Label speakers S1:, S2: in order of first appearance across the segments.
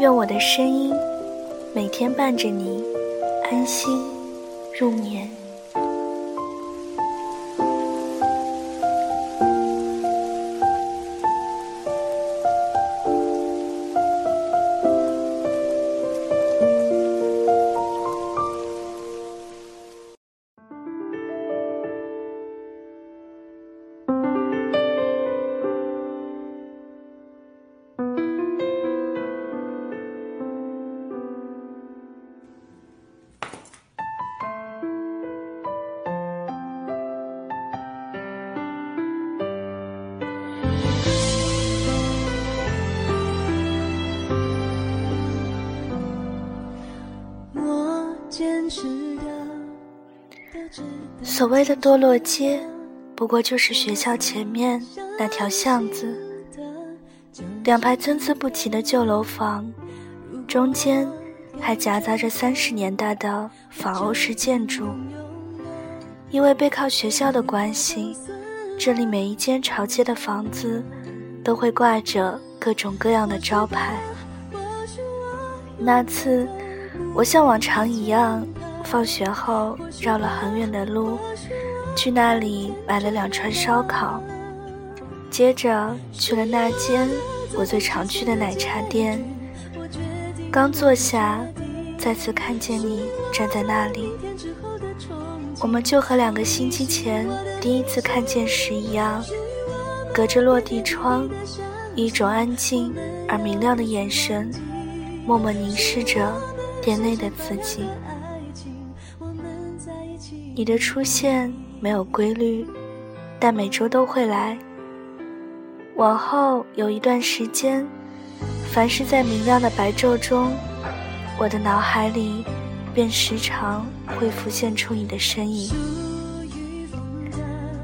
S1: 愿我的声音每天伴着你安心入眠。所谓的堕落街，不过就是学校前面那条巷子，两排参差不齐的旧楼房，中间还夹杂着三十年代的仿欧式建筑。因为背靠学校的关系，这里每一间朝街的房子都会挂着各种各样的招牌。那次，我像往常一样。放学后绕了很远的路，去那里买了两串烧烤，接着去了那间我最常去的奶茶店。刚坐下，再次看见你站在那里，我们就和两个星期前第一次看见时一样，隔着落地窗，一种安静而明亮的眼神，默默凝视着店内的自己。你的出现没有规律，但每周都会来。往后有一段时间，凡是在明亮的白昼中，我的脑海里便时常会浮现出你的身影。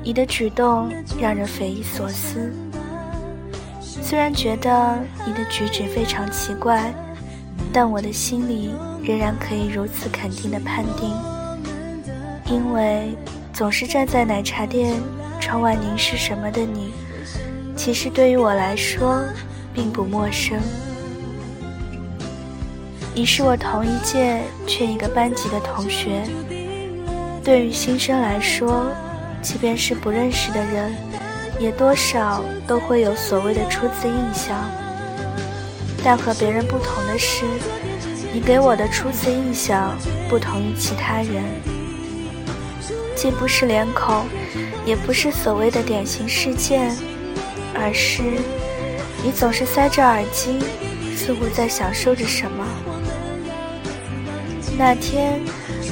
S1: 你的举动让人匪夷所思，虽然觉得你的举止非常奇怪，但我的心里仍然可以如此肯定的判定。因为总是站在奶茶店窗外凝视什么的你，其实对于我来说并不陌生。你是我同一届却一个班级的同学。对于新生来说，即便是不认识的人，也多少都会有所谓的初次印象。但和别人不同的是，你给我的初次印象不同于其他人。既不是脸孔，也不是所谓的典型事件，而是你总是塞着耳机，似乎在享受着什么。那天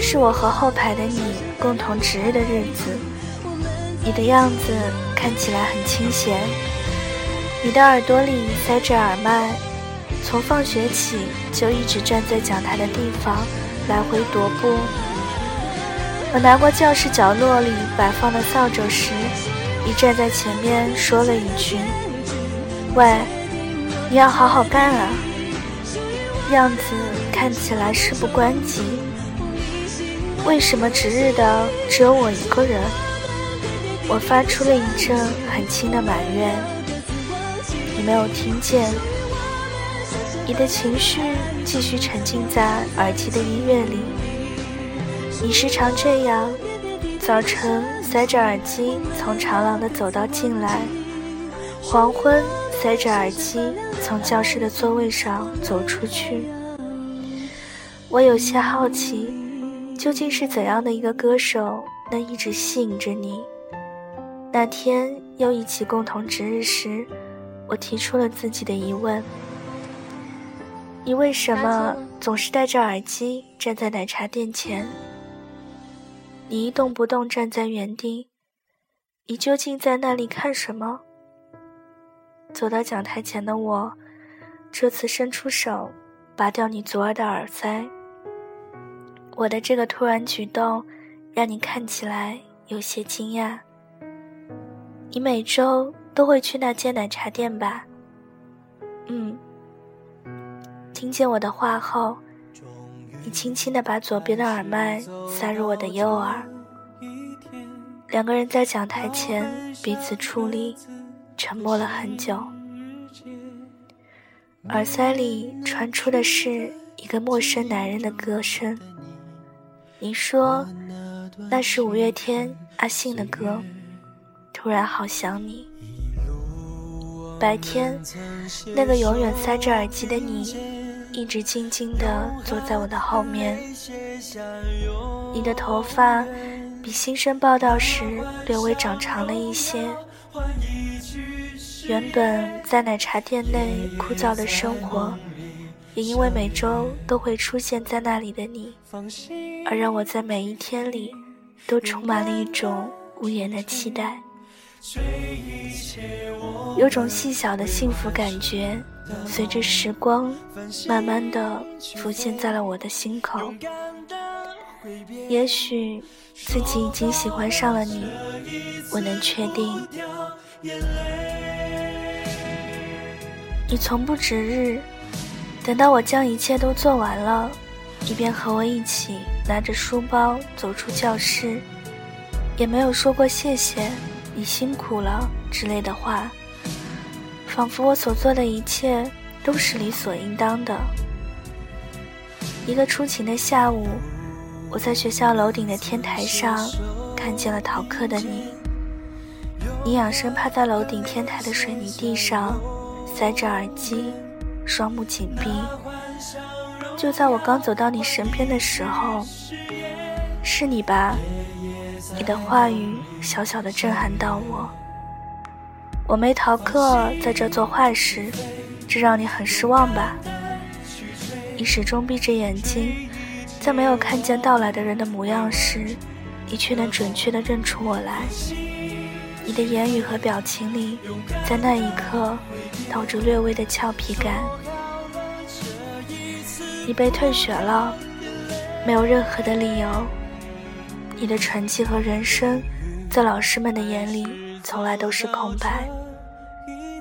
S1: 是我和后排的你共同值日的日子，你的样子看起来很清闲，你的耳朵里塞着耳麦，从放学起就一直站在讲台的地方来回踱步。我拿过教室角落里摆放的扫帚时，你站在前面说了一句：“喂，你要好好干啊！”样子看起来事不关己。为什么值日的只有我一个人？我发出了一阵很轻的埋怨。你没有听见。你的情绪继续沉浸在耳机的音乐里。你时常这样，早晨塞着耳机从长廊的走道进来，黄昏塞着耳机从教室的座位上走出去。我有些好奇，究竟是怎样的一个歌手能一直吸引着你？那天又一起共同值日时，我提出了自己的疑问：你为什么总是戴着耳机站在奶茶店前？你一动不动站在原地，你究竟在那里看什么？走到讲台前的我，这次伸出手，拔掉你左耳的耳塞。我的这个突然举动，让你看起来有些惊讶。你每周都会去那间奶茶店吧？嗯。听见我的话后，你轻轻地把左边的耳麦塞入我的右耳。两个人在讲台前彼此矗立，沉默了很久。耳塞里传出的是一个陌生男人的歌声。你说那是五月天阿信的歌。突然好想你。白天，那个永远塞着耳机的你，一直静静地坐在我的后面。你的头发比新生报道时略微长长了一些。原本在奶茶店内枯燥的生活，也因为每周都会出现在那里的你，而让我在每一天里都充满了一种无言的期待。有种细小的幸福感觉，随着时光慢慢的浮现在了我的心口。也许自己已经喜欢上了你，我能确定。你从不值日，等到我将一切都做完了，你便和我一起拿着书包走出教室，也没有说过谢谢，你辛苦了之类的话，仿佛我所做的一切都是理所应当的。一个出勤的下午，我在学校楼顶的天台上看见了逃课的你，你仰身趴在楼顶天台的水泥地上。塞着耳机，双目紧闭。就在我刚走到你身边的时候，是你吧？你的话语小小的震撼到我。我没逃课，在这做坏事，这让你很失望吧？你始终闭着眼睛，在没有看见到来的人的模样时，你却能准确的认出我来。你的言语和表情里，在那一刻。透着略微的俏皮感。你被退学了，没有任何的理由。你的成绩和人生，在老师们的眼里，从来都是空白。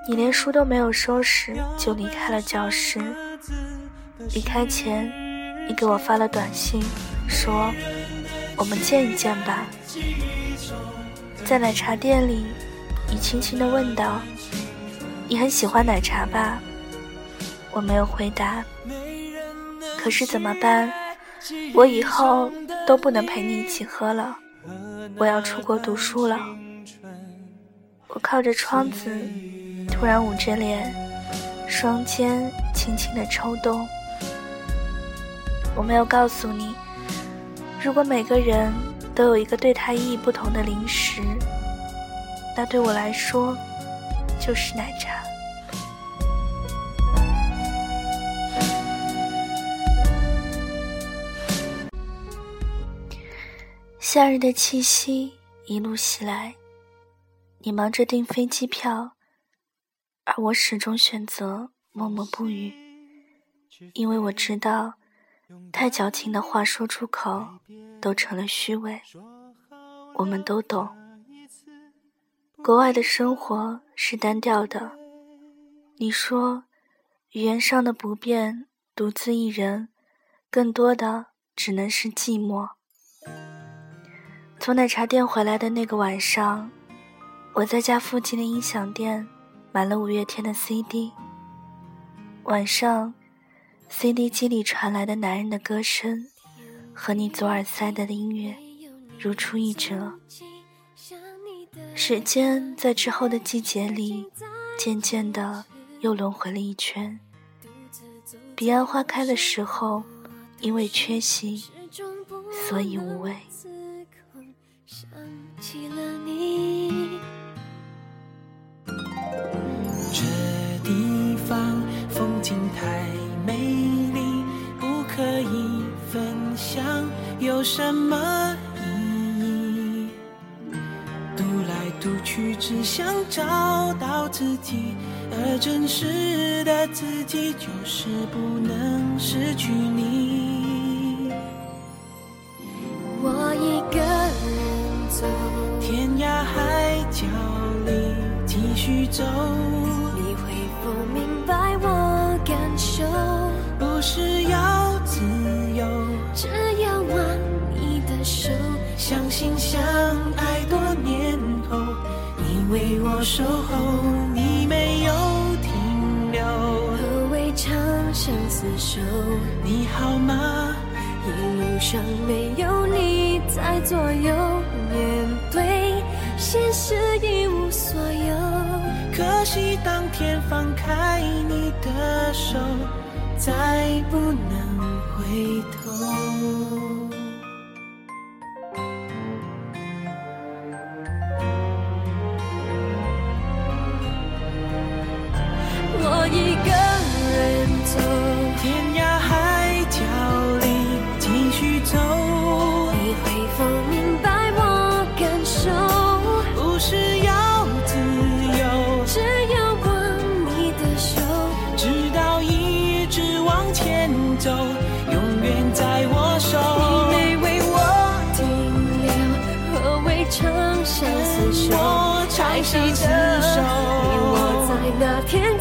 S1: 你连书都没有收拾，就离开了教室。离开前，你给我发了短信，说：“我们见一见吧。”在奶茶店里，你轻轻地问道。你很喜欢奶茶吧？我没有回答。可是怎么办？我以后都不能陪你一起喝了。我要出国读书了。我靠着窗子，突然捂着脸，双肩轻轻的抽动。我没有告诉你，如果每个人都有一个对他意义不同的零食，那对我来说。就是奶茶。夏日的气息一路袭来，你忙着订飞机票，而我始终选择默默不语，因为我知道，太矫情的话说出口都成了虚伪。我们都懂。国外的生活是单调的，你说，语言上的不便，独自一人，更多的只能是寂寞。从奶茶店回来的那个晚上，我在家附近的音响店买了五月天的 CD。晚上，CD 机里传来的男人的歌声，和你左耳塞的音乐，如出一辙。时间在之后的季节里，渐渐的又轮回了一圈。彼岸花开的时候，因为缺席，所以无味。
S2: 起了你这地方风景太美丽不可以分享有什么意义？独来独去只想找到自己而真实的自己就是不能失去你。
S3: 走。你会否明白我感受？
S2: 不是要自由，
S3: 只要握你的手。
S2: 相信相爱多年后，你为我守候，你没有停留。
S3: 何谓长相厮守？
S2: 你好吗？
S3: 一路上没有你在左右，面对现实。
S2: 可惜当天放开你的手再不能
S3: 那天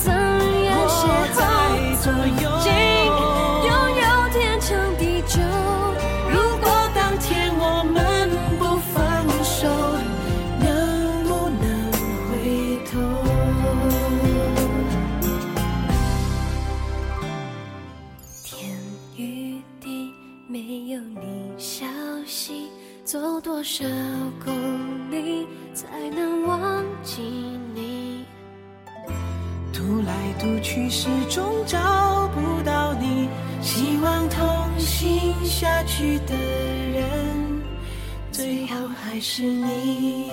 S2: 下去的人最后还是你。